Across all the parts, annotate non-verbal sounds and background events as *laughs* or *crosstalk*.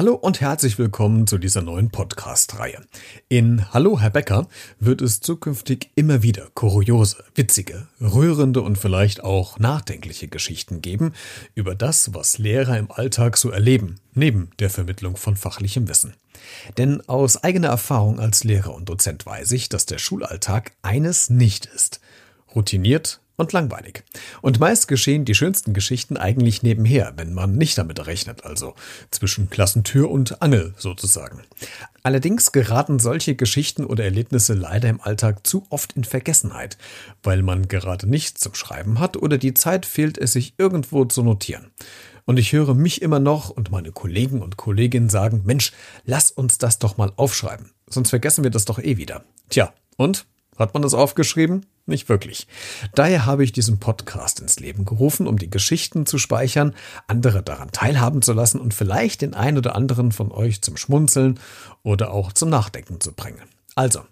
Hallo und herzlich willkommen zu dieser neuen Podcast-Reihe. In Hallo Herr Becker wird es zukünftig immer wieder kuriose, witzige, rührende und vielleicht auch nachdenkliche Geschichten geben über das, was Lehrer im Alltag so erleben, neben der Vermittlung von fachlichem Wissen. Denn aus eigener Erfahrung als Lehrer und Dozent weiß ich, dass der Schulalltag eines nicht ist. Routiniert, und langweilig. Und meist geschehen die schönsten Geschichten eigentlich nebenher, wenn man nicht damit rechnet, also zwischen Klassentür und Angel sozusagen. Allerdings geraten solche Geschichten oder Erlebnisse leider im Alltag zu oft in Vergessenheit, weil man gerade nichts zum Schreiben hat oder die Zeit fehlt, es sich irgendwo zu notieren. Und ich höre mich immer noch und meine Kollegen und Kolleginnen sagen, Mensch, lass uns das doch mal aufschreiben, sonst vergessen wir das doch eh wieder. Tja, und? Hat man das aufgeschrieben? Nicht wirklich. Daher habe ich diesen Podcast ins Leben gerufen, um die Geschichten zu speichern, andere daran teilhaben zu lassen und vielleicht den einen oder anderen von euch zum Schmunzeln oder auch zum Nachdenken zu bringen. Also,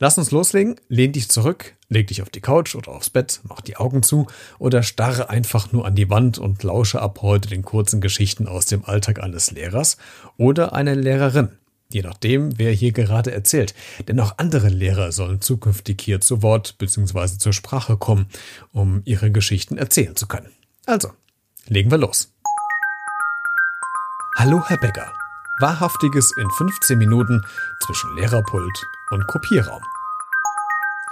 lass uns loslegen, lehn dich zurück, leg dich auf die Couch oder aufs Bett, mach die Augen zu oder starre einfach nur an die Wand und lausche ab heute den kurzen Geschichten aus dem Alltag eines Lehrers oder einer Lehrerin. Je nachdem, wer hier gerade erzählt. Denn auch andere Lehrer sollen zukünftig hier zu Wort bzw. zur Sprache kommen, um ihre Geschichten erzählen zu können. Also, legen wir los. Hallo, Herr Becker. Wahrhaftiges in 15 Minuten zwischen Lehrerpult und Kopierraum.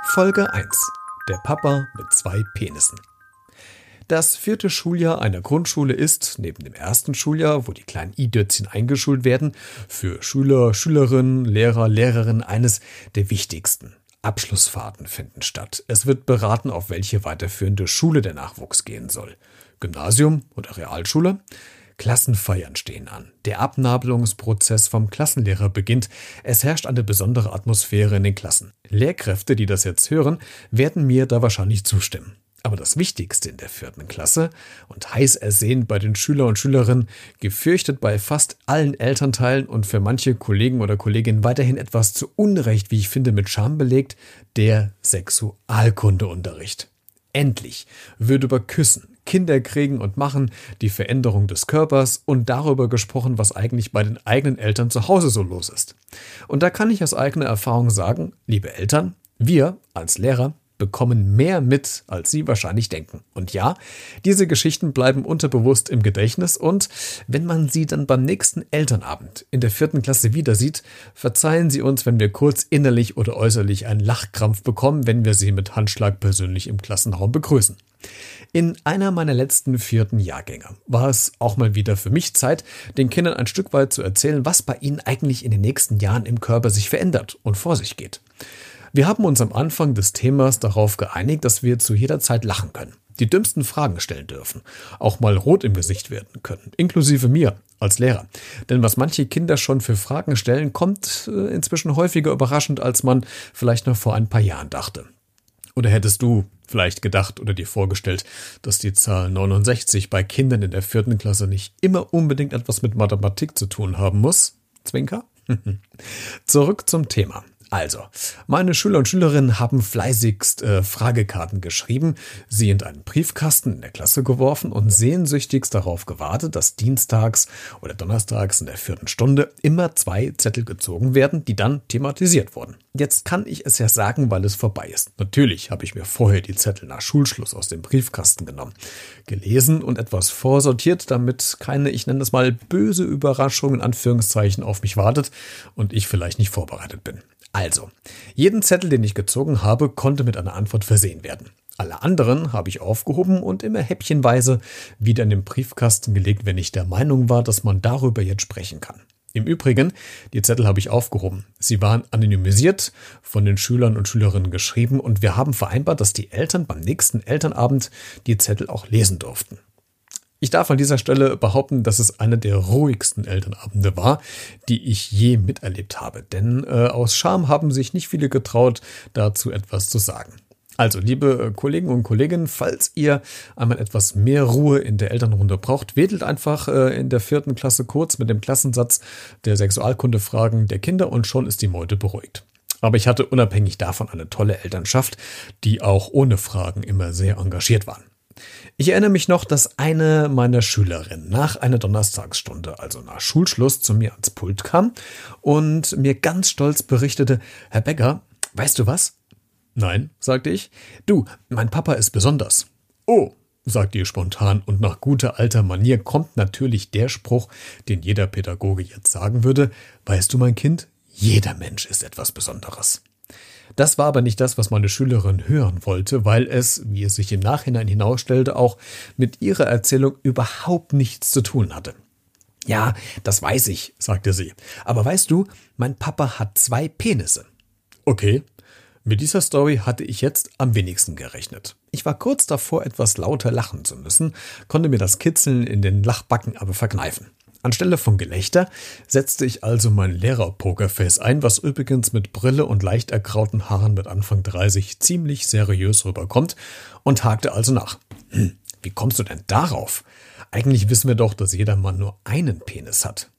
Folge 1. Der Papa mit zwei Penissen. Das vierte Schuljahr einer Grundschule ist, neben dem ersten Schuljahr, wo die kleinen I-Dötzchen eingeschult werden, für Schüler, Schülerinnen, Lehrer, Lehrerinnen eines der wichtigsten. Abschlussfahrten finden statt. Es wird beraten, auf welche weiterführende Schule der Nachwuchs gehen soll. Gymnasium oder Realschule? Klassenfeiern stehen an. Der Abnabelungsprozess vom Klassenlehrer beginnt. Es herrscht eine besondere Atmosphäre in den Klassen. Lehrkräfte, die das jetzt hören, werden mir da wahrscheinlich zustimmen. Aber das Wichtigste in der vierten Klasse und heiß ersehnt bei den Schüler und Schülerinnen, gefürchtet bei fast allen Elternteilen und für manche Kollegen oder Kolleginnen weiterhin etwas zu Unrecht, wie ich finde, mit Scham belegt, der Sexualkundeunterricht. Endlich wird über Küssen, Kinderkriegen und Machen, die Veränderung des Körpers und darüber gesprochen, was eigentlich bei den eigenen Eltern zu Hause so los ist. Und da kann ich aus eigener Erfahrung sagen, liebe Eltern, wir als Lehrer bekommen mehr mit, als Sie wahrscheinlich denken. Und ja, diese Geschichten bleiben unterbewusst im Gedächtnis und wenn man sie dann beim nächsten Elternabend in der vierten Klasse wieder sieht, verzeihen Sie uns, wenn wir kurz innerlich oder äußerlich einen Lachkrampf bekommen, wenn wir sie mit Handschlag persönlich im Klassenraum begrüßen. In einer meiner letzten vierten Jahrgänge war es auch mal wieder für mich Zeit, den Kindern ein Stück weit zu erzählen, was bei ihnen eigentlich in den nächsten Jahren im Körper sich verändert und vor sich geht. Wir haben uns am Anfang des Themas darauf geeinigt, dass wir zu jeder Zeit lachen können, die dümmsten Fragen stellen dürfen, auch mal rot im Gesicht werden können, inklusive mir als Lehrer. Denn was manche Kinder schon für Fragen stellen, kommt äh, inzwischen häufiger überraschend, als man vielleicht noch vor ein paar Jahren dachte. Oder hättest du vielleicht gedacht oder dir vorgestellt, dass die Zahl 69 bei Kindern in der vierten Klasse nicht immer unbedingt etwas mit Mathematik zu tun haben muss? Zwinker? *laughs* Zurück zum Thema. Also, meine Schüler und Schülerinnen haben fleißigst äh, Fragekarten geschrieben, sie in einen Briefkasten in der Klasse geworfen und sehnsüchtigst darauf gewartet, dass dienstags oder donnerstags in der vierten Stunde immer zwei Zettel gezogen werden, die dann thematisiert wurden. Jetzt kann ich es ja sagen, weil es vorbei ist. Natürlich habe ich mir vorher die Zettel nach Schulschluss aus dem Briefkasten genommen, gelesen und etwas vorsortiert, damit keine, ich nenne es mal, böse Überraschung in Anführungszeichen auf mich wartet und ich vielleicht nicht vorbereitet bin. Also, jeden Zettel, den ich gezogen habe, konnte mit einer Antwort versehen werden. Alle anderen habe ich aufgehoben und immer häppchenweise wieder in den Briefkasten gelegt, wenn ich der Meinung war, dass man darüber jetzt sprechen kann. Im Übrigen, die Zettel habe ich aufgehoben. Sie waren anonymisiert von den Schülern und Schülerinnen geschrieben und wir haben vereinbart, dass die Eltern beim nächsten Elternabend die Zettel auch lesen durften. Ich darf an dieser Stelle behaupten, dass es einer der ruhigsten Elternabende war, die ich je miterlebt habe. Denn äh, aus Scham haben sich nicht viele getraut, dazu etwas zu sagen. Also, liebe äh, Kollegen und Kolleginnen, falls ihr einmal etwas mehr Ruhe in der Elternrunde braucht, wedelt einfach äh, in der vierten Klasse kurz mit dem Klassensatz der Sexualkundefragen der Kinder und schon ist die Meute beruhigt. Aber ich hatte unabhängig davon eine tolle Elternschaft, die auch ohne Fragen immer sehr engagiert waren. Ich erinnere mich noch, dass eine meiner Schülerinnen nach einer Donnerstagsstunde, also nach Schulschluss, zu mir ans Pult kam und mir ganz stolz berichtete, Herr Becker, weißt du was? Nein, sagte ich. Du, mein Papa ist besonders. Oh, sagte ihr spontan, und nach guter alter Manier kommt natürlich der Spruch, den jeder Pädagoge jetzt sagen würde, weißt du, mein Kind, jeder Mensch ist etwas Besonderes. Das war aber nicht das, was meine Schülerin hören wollte, weil es, wie es sich im Nachhinein hinausstellte, auch mit ihrer Erzählung überhaupt nichts zu tun hatte. Ja, das weiß ich, sagte sie. Aber weißt du, mein Papa hat zwei Penisse. Okay, mit dieser Story hatte ich jetzt am wenigsten gerechnet. Ich war kurz davor, etwas lauter lachen zu müssen, konnte mir das Kitzeln in den Lachbacken aber verkneifen. Anstelle von Gelächter setzte ich also mein Lehrer-Pokerface ein, was übrigens mit Brille und leicht ergrauten Haaren mit Anfang 30 ziemlich seriös rüberkommt, und hakte also nach. Hm, wie kommst du denn darauf? Eigentlich wissen wir doch, dass jeder Mann nur einen Penis hat.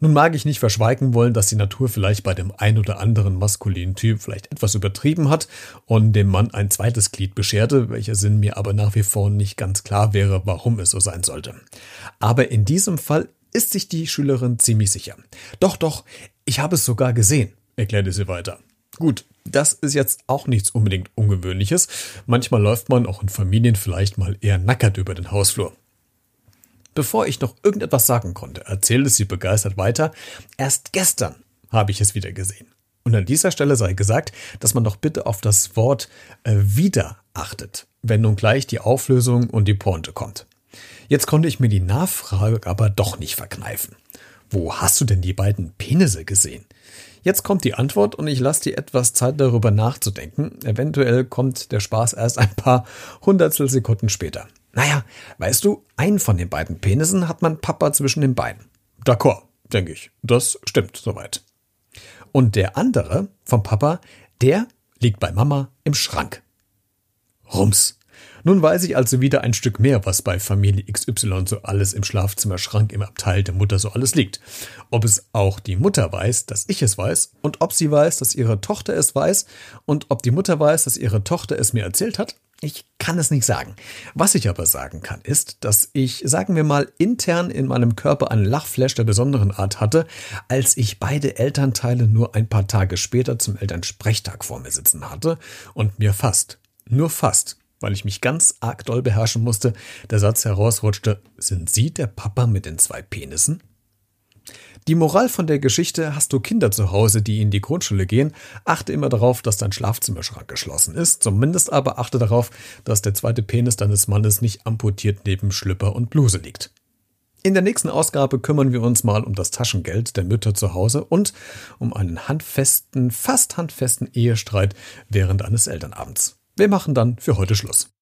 Nun mag ich nicht verschweigen wollen, dass die Natur vielleicht bei dem ein oder anderen maskulinen Typ vielleicht etwas übertrieben hat und dem Mann ein zweites Glied bescherte, welcher Sinn mir aber nach wie vor nicht ganz klar wäre, warum es so sein sollte. Aber in diesem Fall ist sich die Schülerin ziemlich sicher. Doch, doch, ich habe es sogar gesehen, erklärte sie weiter. Gut, das ist jetzt auch nichts unbedingt Ungewöhnliches. Manchmal läuft man auch in Familien vielleicht mal eher nackert über den Hausflur. Bevor ich noch irgendetwas sagen konnte, erzählte sie begeistert weiter. Erst gestern habe ich es wieder gesehen. Und an dieser Stelle sei gesagt, dass man doch bitte auf das Wort äh, wieder achtet, wenn nun gleich die Auflösung und die Pointe kommt. Jetzt konnte ich mir die Nachfrage aber doch nicht verkneifen. Wo hast du denn die beiden Penisse gesehen? Jetzt kommt die Antwort und ich lasse dir etwas Zeit darüber nachzudenken. Eventuell kommt der Spaß erst ein paar Hundertstel Sekunden später. Naja, weißt du, einen von den beiden Penissen hat man Papa zwischen den Beinen. D'accord, denke ich. Das stimmt soweit. Und der andere vom Papa, der liegt bei Mama im Schrank. Rums. Nun weiß ich also wieder ein Stück mehr, was bei Familie XY so alles im Schlafzimmerschrank im Abteil der Mutter so alles liegt. Ob es auch die Mutter weiß, dass ich es weiß, und ob sie weiß, dass ihre Tochter es weiß, und ob die Mutter weiß, dass ihre Tochter es mir erzählt hat, ich kann es nicht sagen. Was ich aber sagen kann, ist, dass ich, sagen wir mal, intern in meinem Körper einen Lachflash der besonderen Art hatte, als ich beide Elternteile nur ein paar Tage später zum Elternsprechtag vor mir sitzen hatte und mir fast, nur fast, weil ich mich ganz arg doll beherrschen musste, der Satz herausrutschte, sind Sie der Papa mit den zwei Penissen? Die Moral von der Geschichte, hast du Kinder zu Hause, die in die Grundschule gehen, achte immer darauf, dass dein Schlafzimmerschrank geschlossen ist. Zumindest aber achte darauf, dass der zweite Penis deines Mannes nicht amputiert neben Schlüpper und Bluse liegt. In der nächsten Ausgabe kümmern wir uns mal um das Taschengeld der Mütter zu Hause und um einen handfesten, fast handfesten Ehestreit während eines Elternabends. Wir machen dann für heute Schluss.